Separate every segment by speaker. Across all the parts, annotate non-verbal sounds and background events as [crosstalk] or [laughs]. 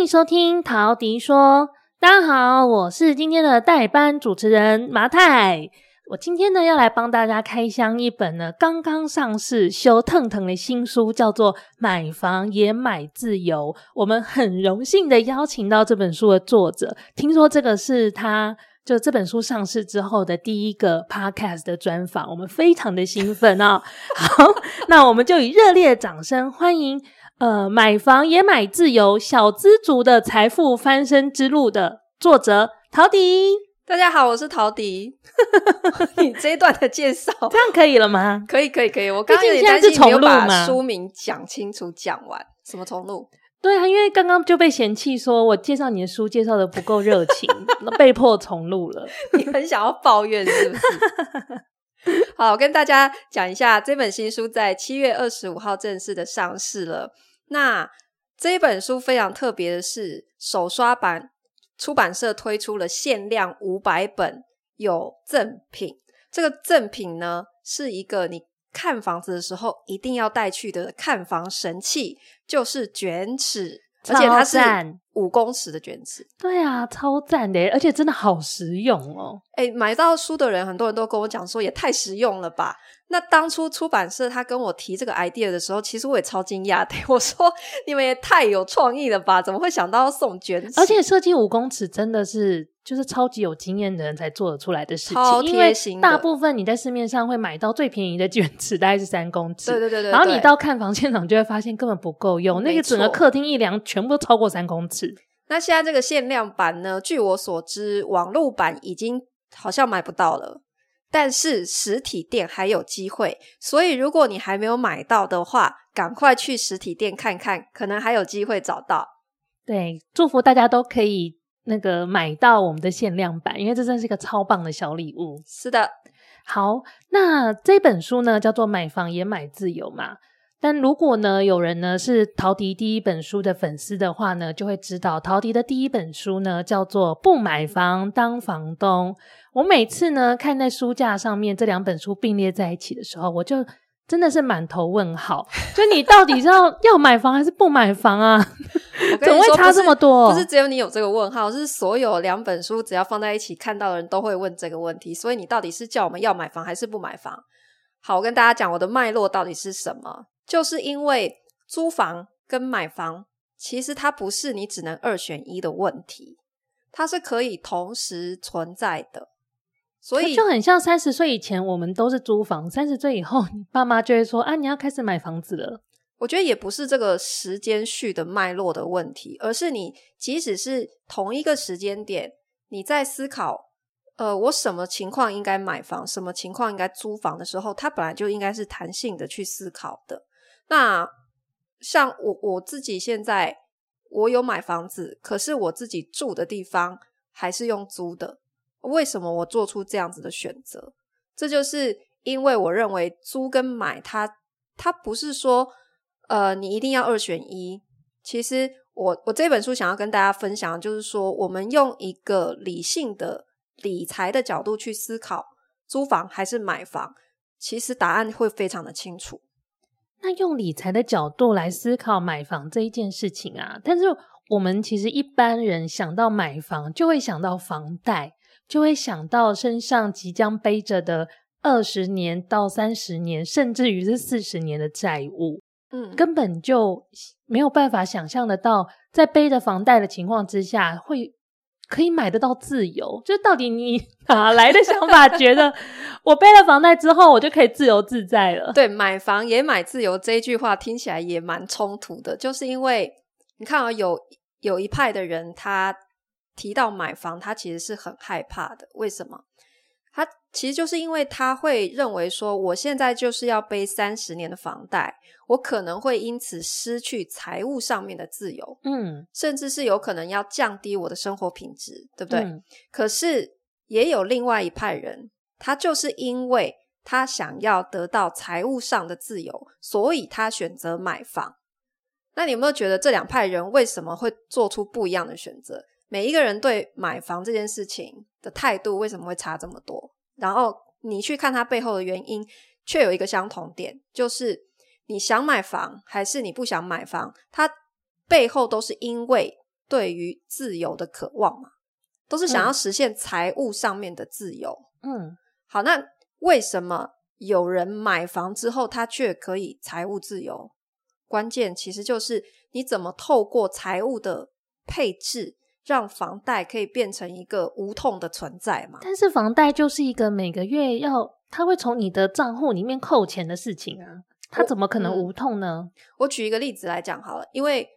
Speaker 1: 迎收听陶迪说。大家好，我是今天的代班主持人麻太。我今天呢要来帮大家开箱一本呢刚刚上市、修腾腾的新书，叫做《买房也买自由》。我们很荣幸的邀请到这本书的作者，听说这个是他就这本书上市之后的第一个 podcast 的专访，我们非常的兴奋啊！好，那我们就以热烈的掌声欢迎呃买房也买自由小资族的财富翻身之路的作者陶迪。
Speaker 2: 大家好，我是陶迪。[laughs] 你这一段的介绍，
Speaker 1: 这样可以了吗？
Speaker 2: 可以，可以，可以。我刚刚有点担心没有把书名讲清楚、讲完。什么重录？[laughs]
Speaker 1: 对啊，因为刚刚就被嫌弃说我介绍你的书介绍的不够热情，[laughs] 被迫重录了。
Speaker 2: 你很想要抱怨是不是？好，我跟大家讲一下，这本新书在七月二十五号正式的上市了。那这一本书非常特别的是手刷版。出版社推出了限量五百本有赠品，这个赠品呢是一个你看房子的时候一定要带去的看房神器，就是卷尺，而且它是五公尺的卷尺。
Speaker 1: 对啊，超赞的，而且真的好实用哦。
Speaker 2: 诶，买到书的人很多人都跟我讲说，也太实用了吧。那当初出版社他跟我提这个 idea 的时候，其实我也超惊讶的。我说：“你们也太有创意了吧？怎么会想到要送卷尺？
Speaker 1: 而且设计五公尺真的是就是超级有经验的人才做得出来的事情。
Speaker 2: 超贴心。
Speaker 1: 因为大部分你在市面上会买到最便宜的卷尺，大概是三公尺。
Speaker 2: 对对对对。
Speaker 1: 然后你到看房现场就会发现根本不够用，那个整个客厅一量全部都超过三公尺。
Speaker 2: 那现在这个限量版呢？据我所知，网络版已经好像买不到了。”但是实体店还有机会，所以如果你还没有买到的话，赶快去实体店看看，可能还有机会找到。
Speaker 1: 对，祝福大家都可以那个买到我们的限量版，因为这真是一个超棒的小礼物。
Speaker 2: 是的，
Speaker 1: 好，那这本书呢叫做《买房也买自由》嘛。但如果呢，有人呢是陶迪第一本书的粉丝的话呢，就会知道陶迪的第一本书呢叫做《不买房当房东》。我每次呢看在书架上面这两本书并列在一起的时候，我就真的是满头问号。就你到底是要要买房还是不买房啊？怎么会差这么多？
Speaker 2: 不是只有你有这个问号，是所有两本书只要放在一起看到的人都会问这个问题。所以你到底是叫我们要买房还是不买房？好，我跟大家讲我的脉络到底是什么。就是因为租房跟买房，其实它不是你只能二选一的问题，它是可以同时存在的。所以就很像
Speaker 1: 三十岁以前我们都是租房，三十岁以后你爸妈就会说啊，你要开始买房子了。
Speaker 2: 我觉得也不是这个时间序的脉络的问题，而是你即使是同一个时间点，你在思考。呃，我什么情况应该买房，什么情况应该租房的时候，它本来就应该是弹性的去思考的。那像我我自己现在，我有买房子，可是我自己住的地方还是用租的。为什么我做出这样子的选择？这就是因为我认为租跟买它，它不是说呃你一定要二选一。其实我我这本书想要跟大家分享，就是说我们用一个理性的。理财的角度去思考，租房还是买房，其实答案会非常的清楚。
Speaker 1: 那用理财的角度来思考买房这一件事情啊，但是我们其实一般人想到买房，就会想到房贷，就会想到身上即将背着的二十年到三十年，甚至于是四十年的债务，嗯，根本就没有办法想象得到，在背着房贷的情况之下会。可以买得到自由，就到底你哪来的想法？觉得 [laughs] 我背了房贷之后，我就可以自由自在了？
Speaker 2: 对，买房也买自由这一句话听起来也蛮冲突的，就是因为你看啊，有有一派的人，他提到买房，他其实是很害怕的。为什么？他其实就是因为他会认为说，我现在就是要背三十年的房贷，我可能会因此失去财务上面的自由，嗯，甚至是有可能要降低我的生活品质，对不对？嗯。可是也有另外一派人，他就是因为他想要得到财务上的自由，所以他选择买房。那你有没有觉得这两派人为什么会做出不一样的选择？每一个人对买房这件事情的态度为什么会差这么多？然后你去看它背后的原因，却有一个相同点，就是你想买房还是你不想买房，它背后都是因为对于自由的渴望嘛，都是想要实现财务上面的自由。
Speaker 1: 嗯，
Speaker 2: 好，那为什么有人买房之后他却可以财务自由？关键其实就是你怎么透过财务的配置，让房贷可以变成一个无痛的存在嘛？
Speaker 1: 但是房贷就是一个每个月要，他会从你的账户里面扣钱的事情啊，他怎么可能无痛呢？
Speaker 2: 嗯，我举一个例子来讲好了，因为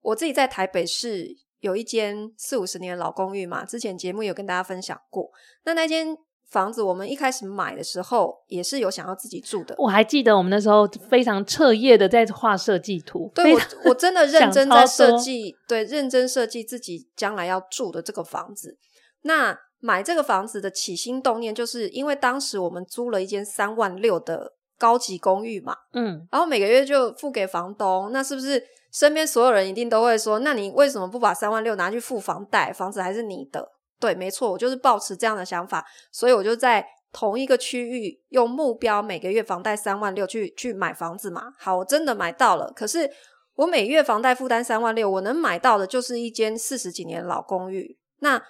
Speaker 2: 我自己在台北市有一间四五十年的老公寓嘛，之前节目有跟大家分享过，那那间。房子我们一开始买的时候也是有想要自己住的。
Speaker 1: 我还记得我们那时候非常彻夜的在画设计图。
Speaker 2: 对，我我真的认真在设计，对，认真设计自己将来要住的这个房子。那买这个房子的起心动念，就是因为当时我们租了一间三万六的高级公寓嘛，
Speaker 1: 嗯，
Speaker 2: 然后每个月就付给房东，那是不是身边所有人一定都会说，那你为什么不把三万六拿去付房贷？房子还是你的。对，没错，我就是抱持这样的想法，所以我就在同一个区域用目标每个月房贷三万六去去买房子嘛。好，我真的买到了。可是我每月房贷负担三万六，我能买到的就是一间四十几年的老公寓。那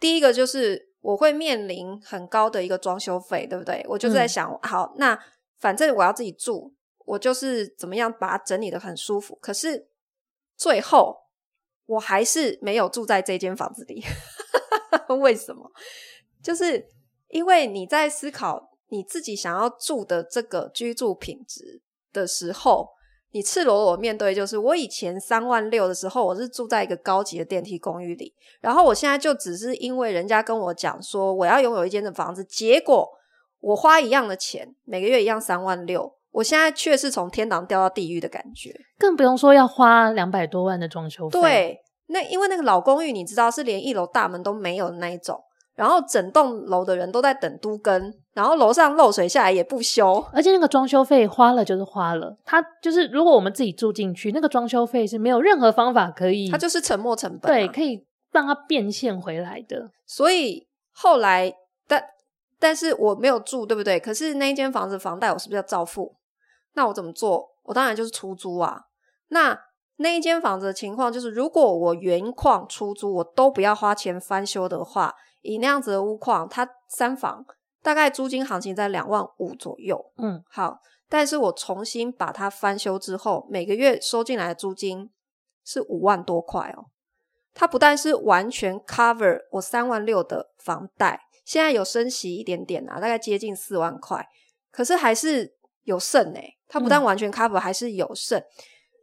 Speaker 2: 第一个就是我会面临很高的一个装修费，对不对？我就在想，嗯、好，那反正我要自己住，我就是怎么样把它整理的很舒服。可是最后我还是没有住在这间房子里。为什么？就是因为你在思考你自己想要住的这个居住品质的时候，你赤裸裸面对，就是我以前三万六的时候，我是住在一个高级的电梯公寓里，然后我现在就只是因为人家跟我讲说我要拥有一间的房子，结果我花一样的钱，每个月一样三万六，我现在却是从天堂掉到地狱的感觉，
Speaker 1: 更不用说要花两百多万的装修费。
Speaker 2: 对。那因为那个老公寓，你知道是连一楼大门都没有的那一种，然后整栋楼的人都在等都更，然后楼上漏水下来也不修，
Speaker 1: 而且那个装修费花了就是花了，它就是如果我们自己住进去，那个装修费是没有任何方法可以，
Speaker 2: 它就是沉没成本，
Speaker 1: 对，可以让它变现回来的。
Speaker 2: 所以后来，但但是我没有住，对不对？可是那一间房子房贷我是不是要照付？那我怎么做？我当然就是出租啊。那那一间房子的情况就是，如果我原况出租，我都不要花钱翻修的话，以那样子的屋况，它三房大概租金行情在两万五左右。
Speaker 1: 嗯，
Speaker 2: 好，但是我重新把它翻修之后，每个月收进来的租金是五万多块哦。它不但是完全 cover 我三万六的房贷，现在有升息一点点啊，大概接近四万块，可是还是有剩诶。它不但完全 cover，还是有剩。嗯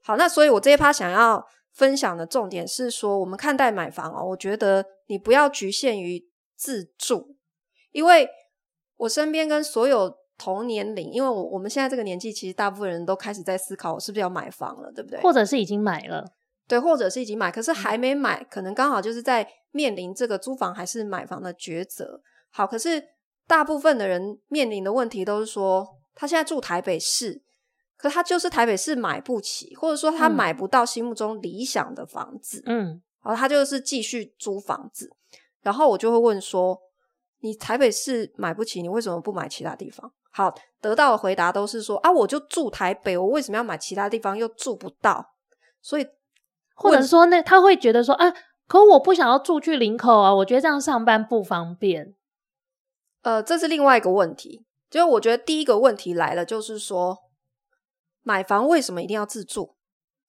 Speaker 2: 好，那所以，我这一趴想要分享的重点是说，我们看待买房哦，我觉得你不要局限于自住，因为我身边跟所有同年龄，因为我我们现在这个年纪，其实大部分人都开始在思考，我是不是要买房了，对不对？
Speaker 1: 或者是已经买了，
Speaker 2: 对，或者是已经买，可是还没买，可能刚好就是在面临这个租房还是买房的抉择。好，可是大部分的人面临的问题都是说，他现在住台北市。可他就是台北市买不起，或者说他买不到心目中理想的房子，
Speaker 1: 嗯，
Speaker 2: 然后他就是继续租房子，然后我就会问说：你台北市买不起，你为什么不买其他地方？好，得到的回答都是说：啊，我就住台北，我为什么要买其他地方又住不到？所以，
Speaker 1: 或者说那他会觉得说：啊，可我不想要住去林口啊，我觉得这样上班不方便。
Speaker 2: 呃，这是另外一个问题，就是我觉得第一个问题来了，就是说。买房为什么一定要自住？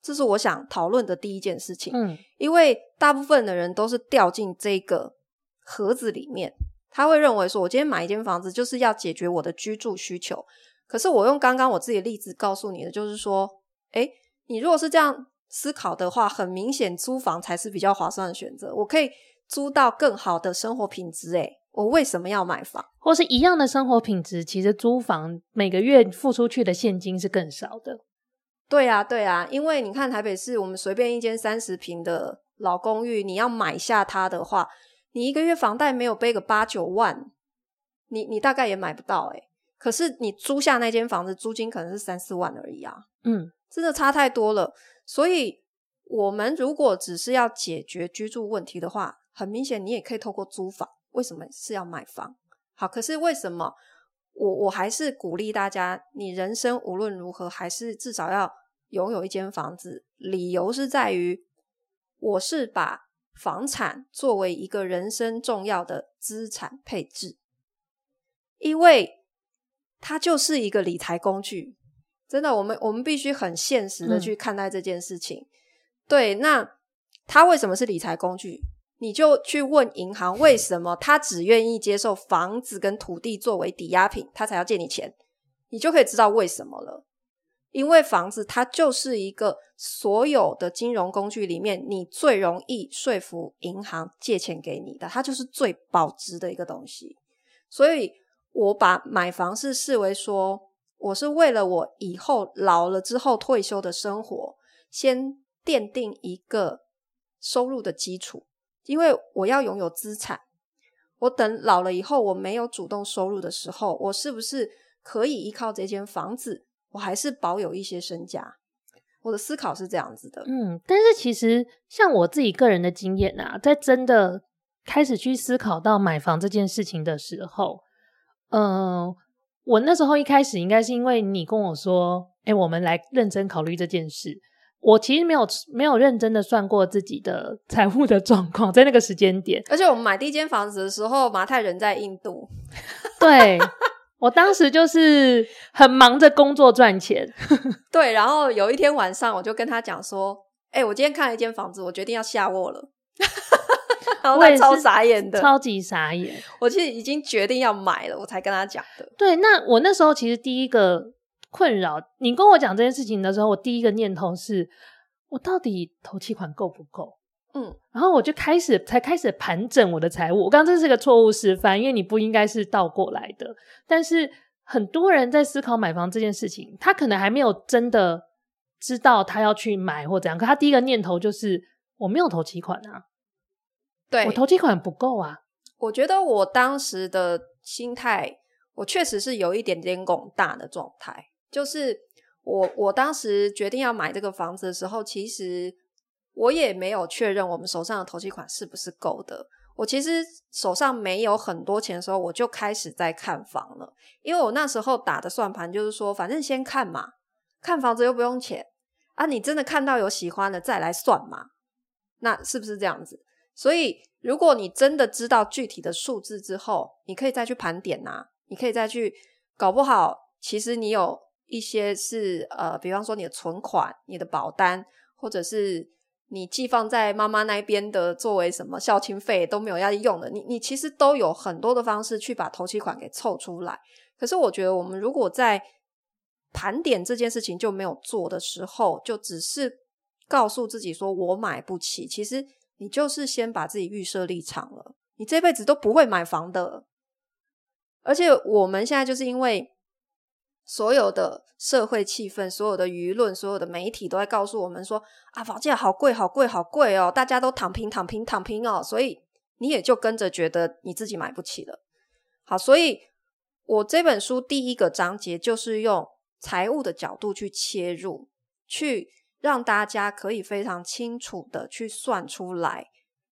Speaker 2: 这是我想讨论的第一件事情。
Speaker 1: 嗯，
Speaker 2: 因为大部分的人都是掉进这个盒子里面，他会认为说，我今天买一间房子就是要解决我的居住需求。可是我用刚刚我自己的例子告诉你的，就是说，诶，你如果是这样思考的话，很明显租房才是比较划算的选择。我可以租到更好的生活品质，诶。我为什么要买房？
Speaker 1: 或是一样的生活品质，其实租房每个月付出去的现金是更少的。
Speaker 2: 对啊，对啊，因为你看台北市，我们随便一间三十平的老公寓，你要买下它的话，你一个月房贷没有背个八九万，你你大概也买不到诶。可是你租下那间房子，租金可能是三四万而已啊。
Speaker 1: 嗯，
Speaker 2: 真的差太多了。所以，我们如果只是要解决居住问题的话，很明显，你也可以透过租房。为什么是要买房？好，可是为什么我我还是鼓励大家，你人生无论如何还是至少要拥有一间房子。理由是在于，我是把房产作为一个人生重要的资产配置，因为它就是一个理财工具。真的，我们我们必须很现实的去看待这件事情。嗯、对，那它为什么是理财工具？你就去问银行，为什么他只愿意接受房子跟土地作为抵押品，他才要借你钱？你就可以知道为什么了。因为房子它就是一个所有的金融工具里面，你最容易说服银行借钱给你的，它就是最保值的一个东西。所以我把买房是视为说，我是为了我以后老了之后退休的生活，先奠定一个收入的基础。因为我要拥有资产，我等老了以后，我没有主动收入的时候，我是不是可以依靠这间房子，我还是保有一些身家？我的思考是这样子的。
Speaker 1: 嗯，但是其实像我自己个人的经验啊，在真的开始去思考到买房这件事情的时候，嗯、我那时候一开始应该是因为你跟我说，哎，我们来认真考虑这件事。我其实没有没有认真的算过自己的财务的状况，在那个时间点，
Speaker 2: 而且我们买第一间房子的时候，马太人在印度。
Speaker 1: 对，我当时就是很忙着工作赚钱。[laughs]
Speaker 2: 对，然后有一天晚上，我就跟他讲说：“哎、欸，我今天看了一间房子，我决定要下卧了。”然后他超傻眼的，
Speaker 1: 超级傻眼。
Speaker 2: 我其实已经决定要买了，我才跟他讲的。
Speaker 1: 对，那我那时候其实第一个。困扰你跟我讲这件事情的时候，我第一个念头是我到底头期款够不够？嗯，然后我就开始才开始盘整我的财务。我刚刚这是个错误示范，因为你不应该是倒过来的。但是很多人在思考买房这件事情，他可能还没有真的知道他要去买或怎样，可他第一个念头就是我没有头期款啊，
Speaker 2: 对，
Speaker 1: 我头期款不够啊。
Speaker 2: 我觉得我当时的心态，我确实是有一点点拱大的状态。就是我，我当时决定要买这个房子的时候，其实我也没有确认我们手上的头期款是不是够的。我其实手上没有很多钱的时候，我就开始在看房了。因为我那时候打的算盘就是说，反正先看嘛，看房子又不用钱啊，你真的看到有喜欢的再来算嘛，那是不是这样子？所以如果你真的知道具体的数字之后，你可以再去盘点呐，你可以再去，搞不好其实你有。一些是呃，比方说你的存款、你的保单，或者是你寄放在妈妈那边的，作为什么孝亲费都没有要用的，你你其实都有很多的方式去把头期款给凑出来。可是我觉得，我们如果在盘点这件事情就没有做的时候，就只是告诉自己说我买不起，其实你就是先把自己预设立场了，你这辈子都不会买房的。而且我们现在就是因为。所有的社会气氛，所有的舆论，所有的媒体都在告诉我们说啊，房价好贵，好贵，好贵哦！大家都躺平，躺平，躺平哦！所以你也就跟着觉得你自己买不起了。好，所以我这本书第一个章节就是用财务的角度去切入，去让大家可以非常清楚的去算出来。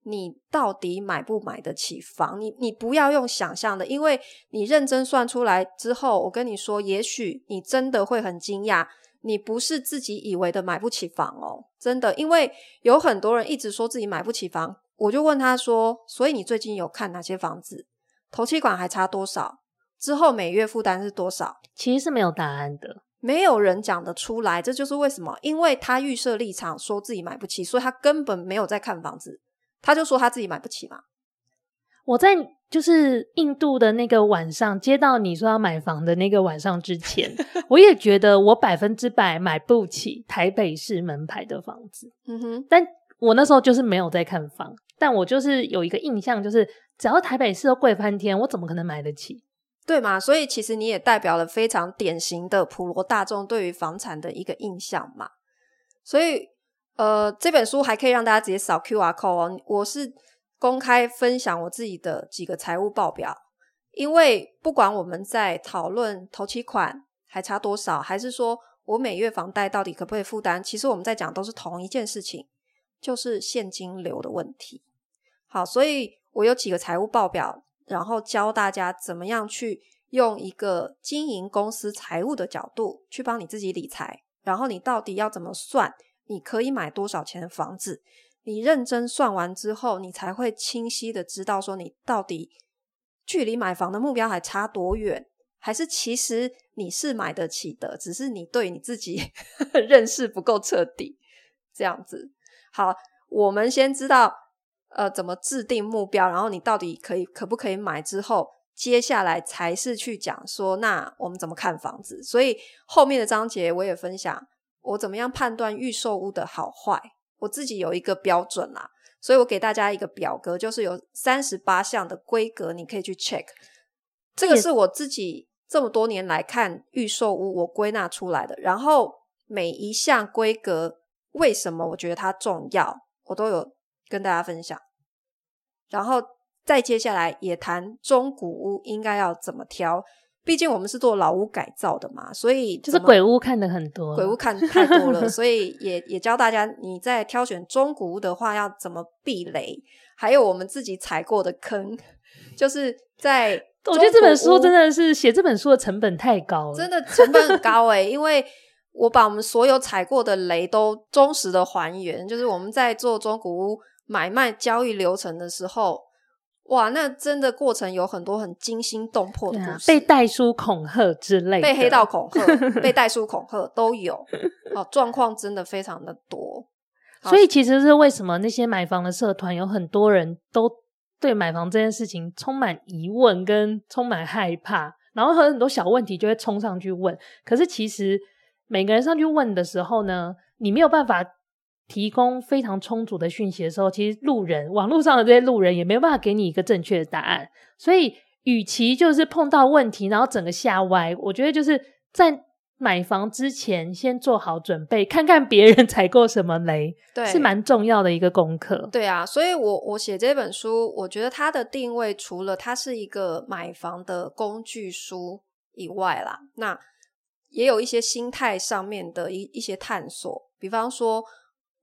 Speaker 2: 你到底买不买得起房？你你不要用想象的，因为你认真算出来之后，我跟你说，也许你真的会很惊讶，你不是自己以为的买不起房哦，真的，因为有很多人一直说自己买不起房，我就问他说，所以你最近有看哪些房子？头期款还差多少？之后每月负担是多少？
Speaker 1: 其实是没有答案的，
Speaker 2: 没有人讲得出来，这就是为什么，因为他预设立场说自己买不起，所以他根本没有在看房子。他就说他自己买不起嘛。
Speaker 1: 我在就是印度的那个晚上接到你说要买房的那个晚上之前，[laughs] 我也觉得我百分之百买不起台北市门牌的房子。嗯哼，但我那时候就是没有在看房，但我就是有一个印象，就是只要台北市都贵翻天，我怎么可能买得起？
Speaker 2: 对嘛？所以其实你也代表了非常典型的普罗大众对于房产的一个印象嘛。所以。呃，这本书还可以让大家直接扫 QR code 哦。我是公开分享我自己的几个财务报表，因为不管我们在讨论头期款还差多少，还是说我每月房贷到底可不可以负担，其实我们在讲都是同一件事情，就是现金流的问题。好，所以我有几个财务报表，然后教大家怎么样去用一个经营公司财务的角度去帮你自己理财，然后你到底要怎么算。你可以买多少钱的房子？你认真算完之后，你才会清晰的知道说你到底距离买房的目标还差多远，还是其实你是买得起的，只是你对你自己 [laughs] 认识不够彻底，这样子。好，我们先知道呃怎么制定目标，然后你到底可以可不可以买之后。接下来才是去讲说，那我们怎么看房子？所以后面的章节我也分享我怎么样判断预售屋的好坏。我自己有一个标准啦，所以我给大家一个表格，就是有三十八项的规格，你可以去 check。这个是我自己这么多年来看预售屋我归纳出来的。然后每一项规格为什么我觉得它重要，我都有跟大家分享。然后。再接下来也谈中古屋应该要怎么挑，毕竟我们是做老屋改造的嘛，所以
Speaker 1: 就是鬼屋看的很多，
Speaker 2: 鬼屋看太多了，[laughs] 所以也也教大家你在挑选中古屋的话要怎么避雷，还有我们自己踩过的坑，就是在 [laughs]
Speaker 1: 我觉得这本书真的是写这本书的成本太高了，
Speaker 2: 真的成本很高诶、欸、因为我把我们所有踩过的雷都忠实的还原，就是我们在做中古屋买卖交易流程的时候。哇，那真的过程有很多很惊心动魄的故事，啊、
Speaker 1: 被代书恐吓之类的，
Speaker 2: 被黑道恐吓，[laughs] 被代书恐吓都有，哦，状况真的非常的多。
Speaker 1: 所以其实是为什么那些买房的社团有很多人都对买房这件事情充满疑问跟充满害怕，然后很多小问题就会冲上去问。可是其实每个人上去问的时候呢，你没有办法。提供非常充足的讯息的时候，其实路人、网络上的这些路人也没有办法给你一个正确的答案。所以，与其就是碰到问题，然后整个吓歪，我觉得就是在买房之前先做好准备，看看别人踩过什么雷，对，是蛮重要的一个功课。
Speaker 2: 对啊，所以我我写这本书，我觉得它的定位除了它是一个买房的工具书以外啦，那也有一些心态上面的一一些探索，比方说。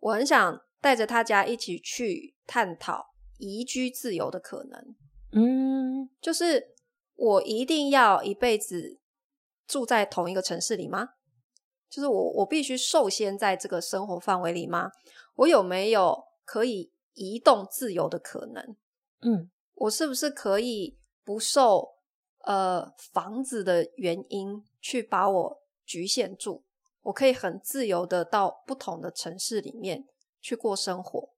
Speaker 2: 我很想带着大家一起去探讨移居自由的可能。嗯，就是我一定要一辈子住在同一个城市里吗？就是我我必须受限在这个生活范围里吗？我有没有可以移动自由的可能？嗯，我是不是可以不受呃房子的原因去把我局限住？我可以很自由的到不同的城市里面去过生活，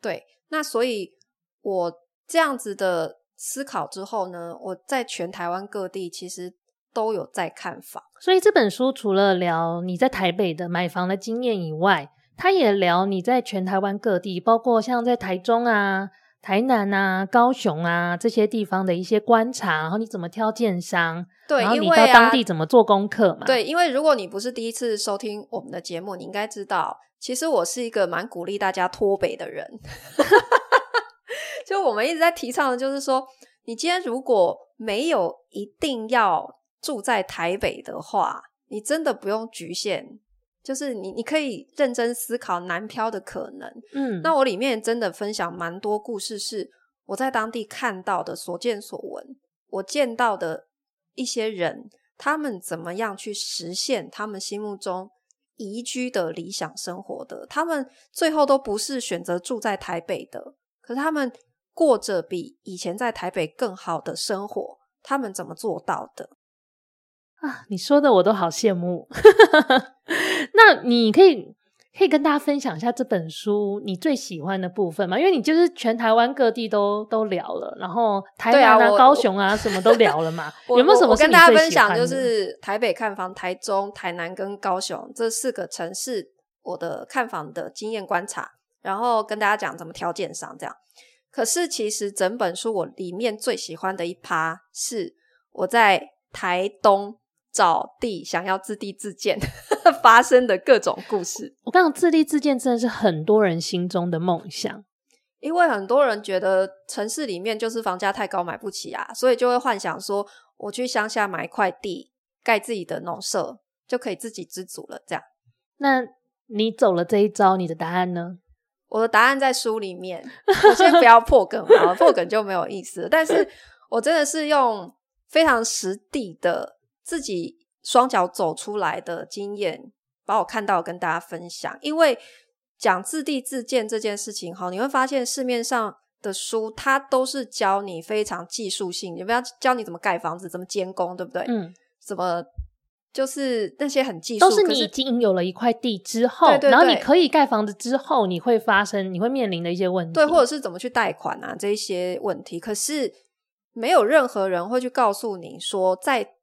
Speaker 2: 对，那所以我这样子的思考之后呢，我在全台湾各地其实都有在看房。
Speaker 1: 所以这本书除了聊你在台北的买房的经验以外，它也聊你在全台湾各地，包括像在台中啊。台南啊、高雄啊这些地方的一些观察，然后你怎么挑建商？
Speaker 2: 对，
Speaker 1: 然后你到当地怎么做功课嘛？
Speaker 2: 对，因为如果你不是第一次收听我们的节目，你应该知道，其实我是一个蛮鼓励大家脱北的人。[laughs] 就我们一直在提倡的，就是说，你今天如果没有一定要住在台北的话，你真的不用局限。就是你，你可以认真思考南漂的可能。嗯，那我里面真的分享蛮多故事，是我在当地看到的所见所闻，我见到的一些人，他们怎么样去实现他们心目中宜居的理想生活的。他们最后都不是选择住在台北的，可是他们过着比以前在台北更好的生活，他们怎么做到的？
Speaker 1: 啊，你说的我都好羡慕。[laughs] 那你可以可以跟大家分享一下这本书你最喜欢的部分吗？因为你就是全台湾各地都都聊了，然后台南啊、啊高雄啊什么都聊了嘛。[laughs] 有没有什么我？
Speaker 2: 跟大家分享，就是台北看房、台中、台南跟高雄这四个城市我的看房的经验观察，然后跟大家讲怎么挑建商这样。可是其实整本书我里面最喜欢的一趴是我在台东。找地想要自地自建 [laughs] 发生的各种故事。
Speaker 1: 我刚刚自地自建真的是很多人心中的梦想，
Speaker 2: 因为很多人觉得城市里面就是房价太高买不起啊，所以就会幻想说我去乡下买一块地盖自己的农舍就可以自给自足了。这样，
Speaker 1: 那你走了这一招，你的答案呢？
Speaker 2: 我的答案在书里面，我先不要破梗啊，破梗就没有意思了。但是我真的是用非常实地的。自己双脚走出来的经验，把我看到跟大家分享。因为讲自地自建这件事情，哈，你会发现市面上的书，它都是教你非常技术性，你不要教你怎么盖房子，怎么监工，对不对？
Speaker 1: 嗯，
Speaker 2: 怎么就是那些很技术，
Speaker 1: 都是你已经有了一块地之后，
Speaker 2: 对对对，
Speaker 1: 然后你可以盖房子之后，你会发生，你会面临的一些问题，
Speaker 2: 对，或者是怎么去贷款啊，这一些问题。可是没有任何人会去告诉你说，在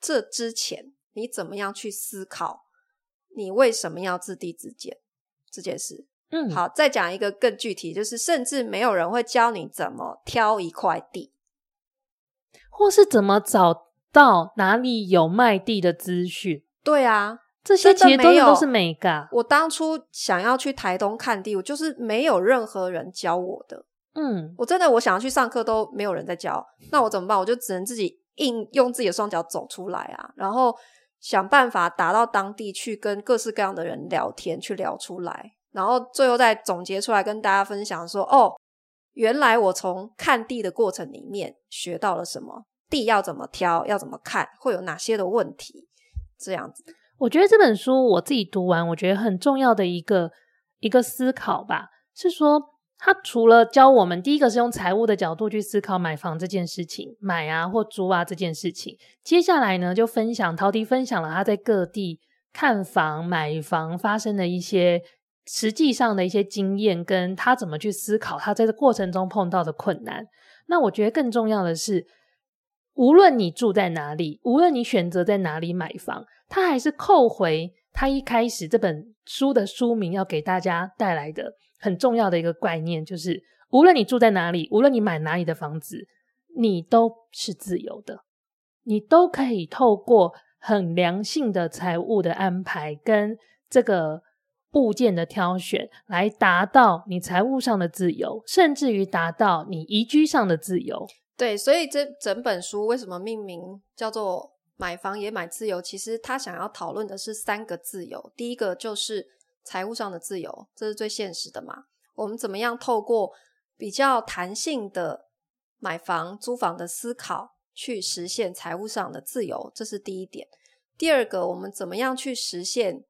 Speaker 2: 这之前，你怎么样去思考，你为什么要自地自建这件事。
Speaker 1: 嗯，
Speaker 2: 好，再讲一个更具体，就是甚至没有人会教你怎么挑一块地，
Speaker 1: 或是怎么找到哪里有卖地的资讯。
Speaker 2: 对啊，
Speaker 1: 这些其实都都是美感。
Speaker 2: 我当初想要去台东看地，我就是没有任何人教我的。
Speaker 1: 嗯，
Speaker 2: 我真的我想要去上课都没有人在教，那我怎么办？我就只能自己硬用自己的双脚走出来啊，然后想办法打到当地去，跟各式各样的人聊天，去聊出来。然后最后再总结出来跟大家分享说，哦，原来我从看地的过程里面学到了什么，地要怎么挑，要怎么看，会有哪些的问题，这样子。
Speaker 1: 我觉得这本书我自己读完，我觉得很重要的一个一个思考吧，是说他除了教我们，第一个是用财务的角度去思考买房这件事情，买啊或租啊这件事情，接下来呢就分享陶迪分享了他在各地看房买房发生的一些。实际上的一些经验，跟他怎么去思考，他在这过程中碰到的困难。那我觉得更重要的是，无论你住在哪里，无论你选择在哪里买房，他还是扣回他一开始这本书的书名要给大家带来的很重要的一个概念，就是无论你住在哪里，无论你买哪里的房子，你都是自由的，你都可以透过很良性的财务的安排跟这个。物件的挑选，来达到你财务上的自由，甚至于达到你宜居上的自由。
Speaker 2: 对，所以这整本书为什么命名叫做“买房也买自由”？其实他想要讨论的是三个自由。第一个就是财务上的自由，这是最现实的嘛。我们怎么样透过比较弹性的买房、租房的思考，去实现财务上的自由？这是第一点。第二个，我们怎么样去实现？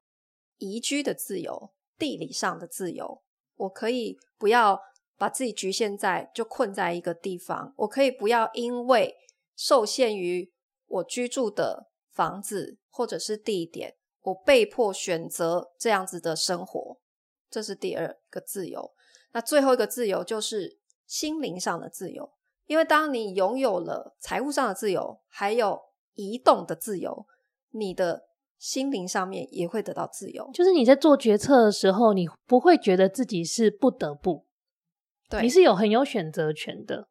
Speaker 2: 宜居的自由，地理上的自由，我可以不要把自己局限在就困在一个地方，我可以不要因为受限于我居住的房子或者是地点，我被迫选择这样子的生活，这是第二个自由。那最后一个自由就是心灵上的自由，因为当你拥有了财务上的自由，还有移动的自由，你的。心灵上面也会得到自由，
Speaker 1: 就是你在做决策的时候，你不会觉得自己是不得不，
Speaker 2: 对，
Speaker 1: 你是有很有选择权的，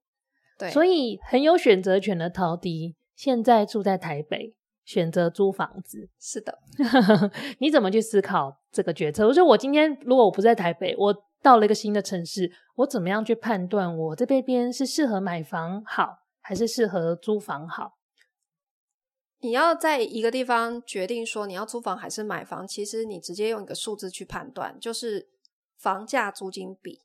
Speaker 2: 对，
Speaker 1: 所以很有选择权的陶迪现在住在台北，选择租房子，
Speaker 2: 是的，[laughs]
Speaker 1: 你怎么去思考这个决策？我说我今天如果我不在台北，我到了一个新的城市，我怎么样去判断我这边边是适合买房好，还是适合租房好？
Speaker 2: 你要在一个地方决定说你要租房还是买房，其实你直接用一个数字去判断，就是房价租金比。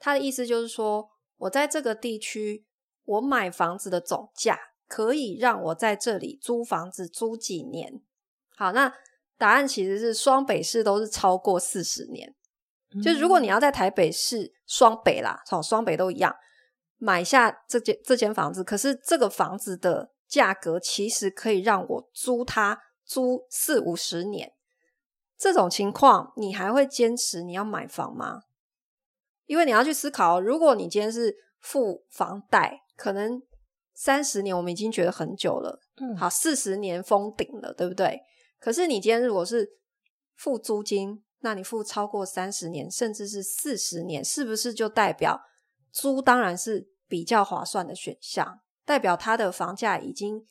Speaker 2: 他的意思就是说，我在这个地区，我买房子的总价可以让我在这里租房子租几年。好，那答案其实是双北市都是超过四十年。嗯。就如果你要在台北市双北啦，从双北都一样买下这间这间房子，可是这个房子的。价格其实可以让我租它租四五十年，这种情况你还会坚持你要买房吗？因为你要去思考，如果你今天是付房贷，可能三十年我们已经觉得很久了，嗯，好，四十年封顶了，对不对？可是你今天如果是付租金，那你付超过三十年，甚至是四十年，是不是就代表租当然是比较划算的选项？代表它的房价已经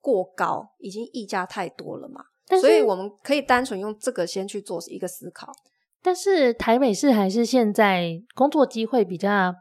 Speaker 2: 过高，已经溢价太多了嘛？所以我们可以单纯用这个先去做一个思考。
Speaker 1: 但是台北市还是现在工作机会比较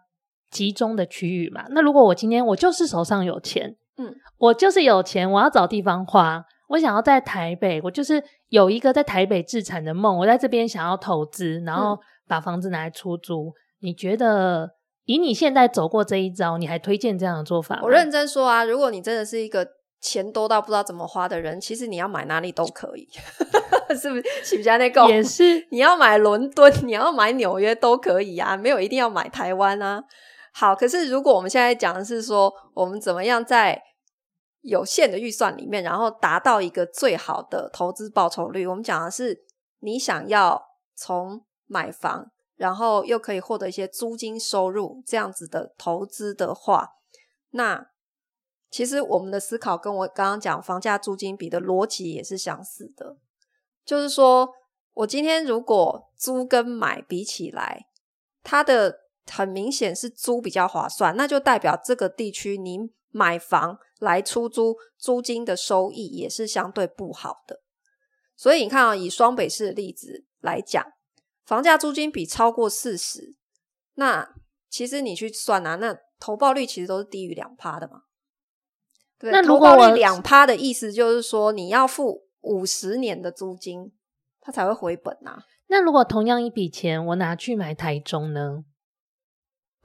Speaker 1: 集中的区域嘛？那如果我今天我就是手上有钱，嗯，我就是有钱，我要找地方花，我想要在台北，我就是有一个在台北自产的梦，我在这边想要投资，然后把房子拿来出租，嗯，你觉得？以你现在走过这一招，你还推荐这样的做法吗？
Speaker 2: 我认真说啊，如果你真的是一个钱多到不知道怎么花的人，其实你要买哪里都可以，[laughs] 是不是？是不是那个？
Speaker 1: 也是，
Speaker 2: 你要买伦敦，你要买纽约都可以啊，没有一定要买台湾啊。好，可是如果我们现在讲的是说，我们怎么样在有限的预算里面，然后达到一个最好的投资报酬率，我们讲的是你想要从买房，然后又可以获得一些租金收入这样子的投资的话，那。其实我们的思考跟我刚刚讲房价租金比的逻辑也是相似的，就是说我今天如果租跟买比起来，它的很明显是租比较划算，那就代表这个地区你买房来出租，租金的收益也是相对不好的。所以你看啊，以双北市的例子来讲，房价租金比超过四十，那其实你去算啊，那投报率其实都是低于两趴的嘛。对，那如果我两趴的意思就是说，你要付五十年的租金，它才会回本呐、啊。
Speaker 1: 那如果同样一笔钱，我拿去买台中呢？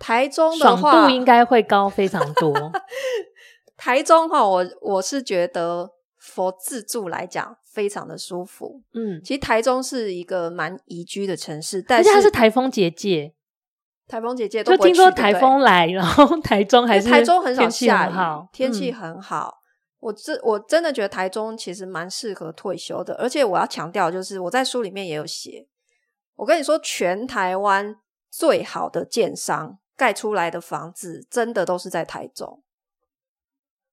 Speaker 2: 台中的话，
Speaker 1: 爽度应该会高非常多。[laughs]
Speaker 2: 台中哈，我我是觉得，for 自助来讲，非常的舒服。嗯，其实台中是一个蛮宜居的城市，但是
Speaker 1: 它是台风结界。
Speaker 2: 台风结界
Speaker 1: 都听说台风来，然后台中还是
Speaker 2: 台中很少下雨，天气
Speaker 1: 很，
Speaker 2: 很好。我真我真的觉得台中其实蛮适合退休的，而且我要强调，就是我在书里面也有写，我跟你说，全台湾最好的建商盖出来的房子，真的都是在台中。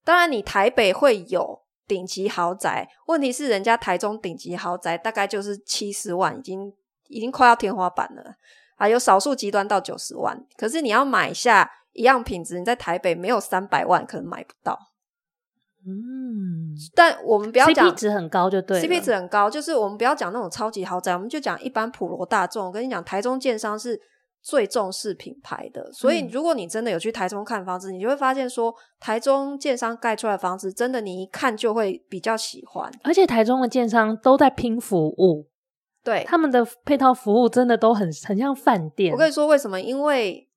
Speaker 2: 当然，你台北会有顶级豪宅，问题是人家台中顶级豪宅大概就是七十万，已经已经快要天花板了。啊有少数极端到九十万，可是你要买下一样品质，你在台北没有三百万可能买不到。嗯，但我们不要讲
Speaker 1: CP 值很高就对
Speaker 2: ，CP 值很高，就是我们不要讲那种超级豪宅，我们就讲一般普罗大众。我跟你讲，台中建商是最重视品牌的，所以如果你真的有去台中看房子，你就会发现说，台中建商盖出来的房子，真的你一看就会比较喜欢，
Speaker 1: 而且台中的建商都在拼服务。
Speaker 2: 对，
Speaker 1: 他们的配套服务真的都很很像饭店。
Speaker 2: 我跟你说为什么？因为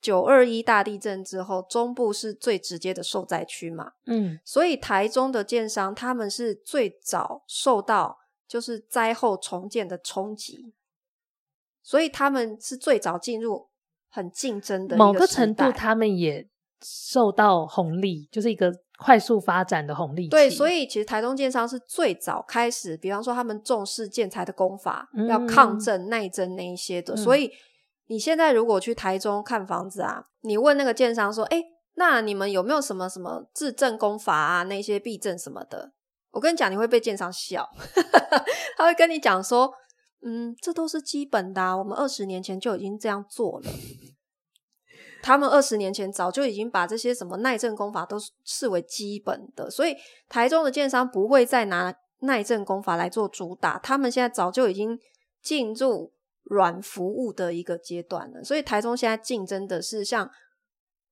Speaker 2: 九二一大地震之后，中部是最直接的受灾区嘛。嗯，所以台中的建商他们是最早受到就是灾后重建的冲击，所以他们是最早进入很竞争的。
Speaker 1: 某个程度，他们也受到红利，就是一个。快速发展的红利。
Speaker 2: 对，所以其实台中建商是最早开始，比方说他们重视建材的工法，嗯、要抗震耐震那一些的。嗯、所以你现在如果去台中看房子啊，你问那个建商说：“哎，那你们有没有什么什么制震工法啊？那些避震什么的？”我跟你讲，你会被建商笑，[laughs] 他会跟你讲说：“嗯，这都是基本的啊，我们二十年前就已经这样做了。”他们二十年前早就已经把这些什么耐震功法都视为基本的，所以台中的建商不会再拿耐震功法来做主打。他们现在早就已经进入软服务的一个阶段了，所以台中现在竞争的是像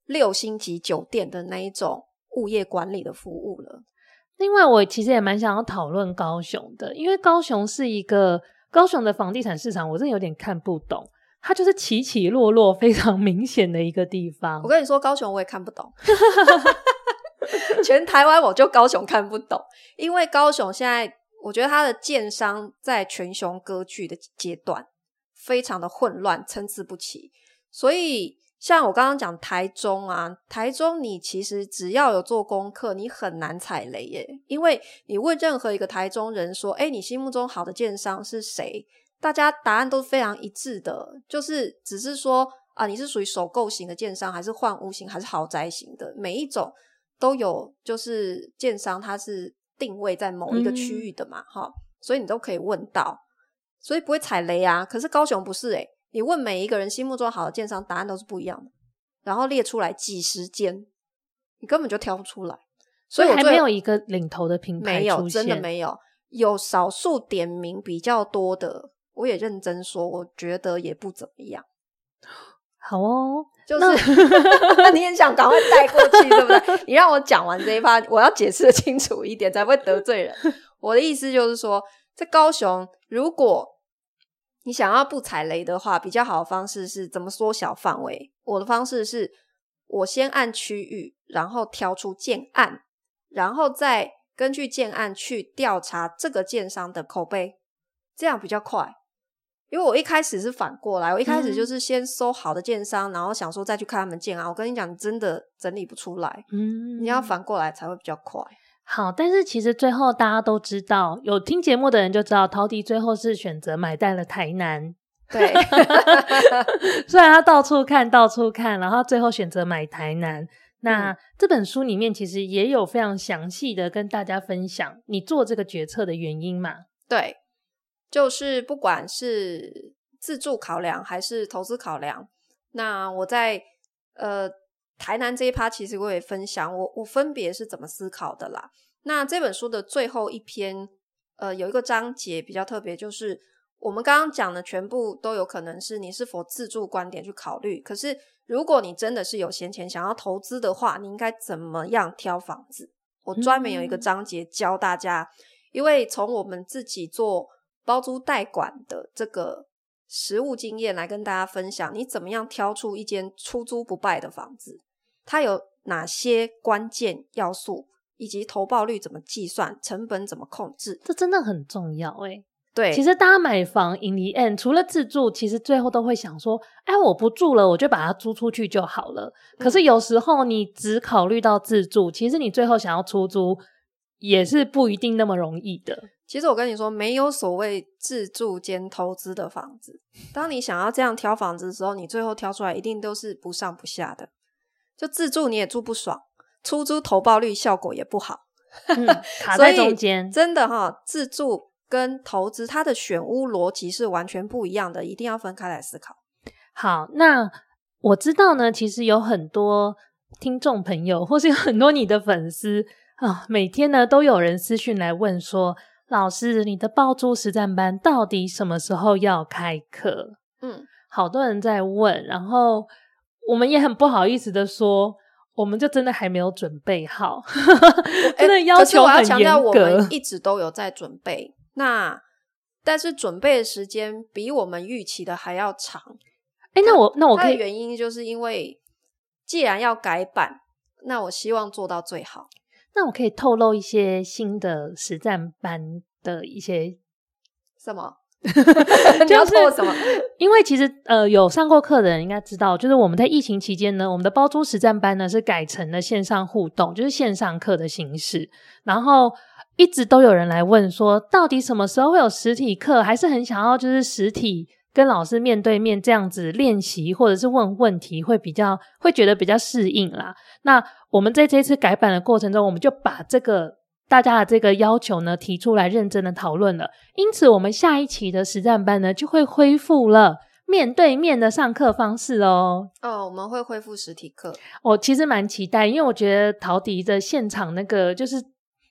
Speaker 2: 六星级酒店的那一种物业管理的服务了。
Speaker 1: 另外，我其实也蛮想要讨论高雄的，因为高雄是一个高雄的房地产市场，我真的有点看不懂。它就是起起落落非常明显的一个地方。
Speaker 2: 我跟你说，高雄我也看不懂，全台湾我就高雄看不懂，因为高雄现在我觉得它的建商在全雄割据的阶段非常的混乱，参差不齐。所以像我刚刚讲台中啊，台中你其实只要有做功课，你很难踩雷耶，因为你问任何一个台中人说，诶，你心目中好的建商是谁？大家答案都非常一致的，就是只是说啊，你是属于首购型的建商，还是换屋型，还是豪宅型的，每一种都有，就是建商它是定位在某一个区域的嘛，哈、嗯，所以你都可以问到，所以不会踩雷啊。可是高雄不是诶、欸，你问每一个人心目中好的建商，答案都是不一样的，然后列出来几十间，你根本就挑不出来，
Speaker 1: 所以还没有一个领头的品牌，
Speaker 2: 没有，真的没有，有少数点名比较多的。我也认真说，我觉得也不怎么样。
Speaker 1: 好哦，
Speaker 2: 就是那 [laughs] [laughs] 你也想赶快带过去，对不对？你让我讲完这一趴，我要解释的清楚一点，才不会得罪人。我的意思就是说，在高雄，如果你想要不踩雷的话，比较好的方式是怎么缩小范围？我的方式是，我先按区域，然后挑出建案，然后再根据建案去调查这个建商的口碑，这样比较快。因为我一开始是反过来，我一开始就是先搜好的建商，嗯、然后想说再去看他们建案。我跟你讲，真的整理不出来。嗯，你要反过来才会比较快。
Speaker 1: 好，但是其实最后大家都知道，有听节目的人就知道，陶迪最后是选择买在了台南。
Speaker 2: 对 [laughs] [laughs]
Speaker 1: 虽然他到处看，到处看，然后最后选择买台南。那、嗯、这本书里面其实也有非常详细的跟大家分享你做这个决策的原因嘛？
Speaker 2: 对。就是不管是自助考量还是投资考量，那我在呃台南这一趴，其实我也分享我我分别是怎么思考的啦。那这本书的最后一篇，呃，有一个章节比较特别，就是我们刚刚讲的全部都有可能是你是否自助观点去考虑。可是如果你真的是有闲钱想要投资的话，你应该怎么样挑房子？我专门有一个章节教大家，嗯、因为从我们自己做。包租代管的这个实务经验来跟大家分享，你怎么样挑出一间出租不败的房子？它有哪些关键要素，以及投报率怎么计算，成本怎么控制？
Speaker 1: 这真的很重要诶。
Speaker 2: 对，
Speaker 1: 其实大家买房 in the end 除了自住，其实最后都会想说：哎，我不住了，我就把它租出去就好了。可是有时候你只考虑到自住，其实你最后想要出租，也是不一定那么容易的。
Speaker 2: 其实我跟你说，没有所谓自住兼投资的房子。当你想要这样挑房子的时候，你最后挑出来一定都是不上不下的。就自住你也住不爽，出租投报率效果也不好，
Speaker 1: 嗯、[laughs] 卡在中间。
Speaker 2: 真的哈，自住跟投资它的选屋逻辑是完全不一样的，一定要分开来思考。
Speaker 1: 好，那我知道呢，其实有很多听众朋友，或是有很多你的粉丝啊，每天呢都有人私讯来问说。老师，你的爆租实战班到底什么时候要开课？嗯，好多人在问，然后我们也很不好意思的说，我们就真的还没有准备好，[laughs] 真的要求很严格。可是我要强调，
Speaker 2: 我们一直都有在准备，那但是准备的时间比我们预期的还要长。
Speaker 1: 哎，那我那我可以
Speaker 2: 原因就是因为既然要改版，那我希望做到最好。
Speaker 1: 那我可以透露一些新的实战班的一些
Speaker 2: 什么？[laughs]
Speaker 1: 你要
Speaker 2: 做什么？
Speaker 1: 因为其实呃，有上过课的人应该知道，就是我们在疫情期间呢，我们的包租实战班呢是改成了线上互动，就是线上课的形式。然后一直都有人来问说，到底什么时候会有实体课？还是很想要就是实体。跟老师面对面这样子练习，或者是问问题，会比较会觉得比较适应啦。那我们在这次改版的过程中，我们就把这个大家的这个要求呢提出来，认真的讨论了。因此，我们下一期的实战班呢就会恢复了面对面的上课方式哦。
Speaker 2: 哦，我们会恢复实体课。
Speaker 1: 我其实蛮期待，因为我觉得陶迪的现场那个就是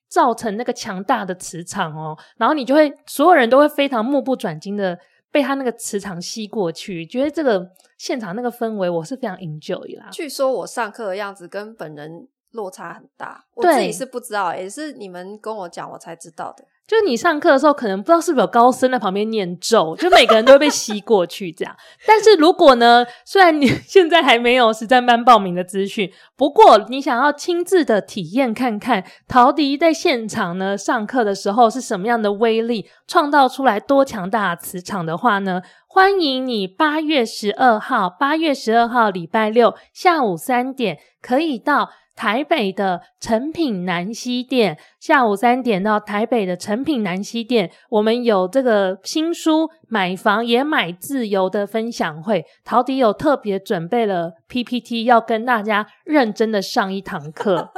Speaker 1: 造成那个强大的磁场哦，然后你就会所有人都会非常目不转睛的。被他那个磁场吸过去，觉得这个现场那个氛围，我是非常 enjoy 啦。
Speaker 2: 据说我上课的样子跟本人落差很大，我自己是不知道，也是你们跟我讲我才知道的。
Speaker 1: 就是你上课的时候，可能不知道是不是有高僧在旁边念咒，就每个人都会被吸过去这样。但是如果呢，虽然你 [laughs] 现在还没有实战班报名的资讯，不过你想要亲自的体验看看陶迪在现场呢上课的时候是什么样的威力，创造出来多强大的磁场的话呢，欢迎你八月十二号，八月十二号礼拜六下午三点可以到。台北的诚品南西店，下午三点到台北的诚品南西店，我们有这个新书买房也买自由的分享会。陶迪有特别准备了 PPT，要跟大家认真的上一堂课，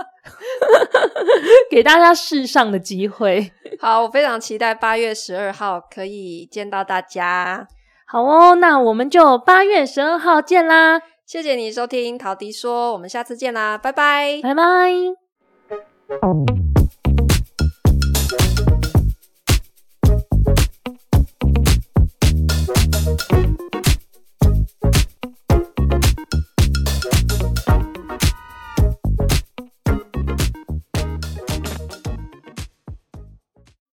Speaker 1: [laughs] 给大家试上的机会。
Speaker 2: 好，我非常期待八月十二号可以见到大家。
Speaker 1: 好哦，那我们就八月十二号见啦。
Speaker 2: 谢谢你收听陶迪说我们下次见啦拜拜。
Speaker 1: 拜拜。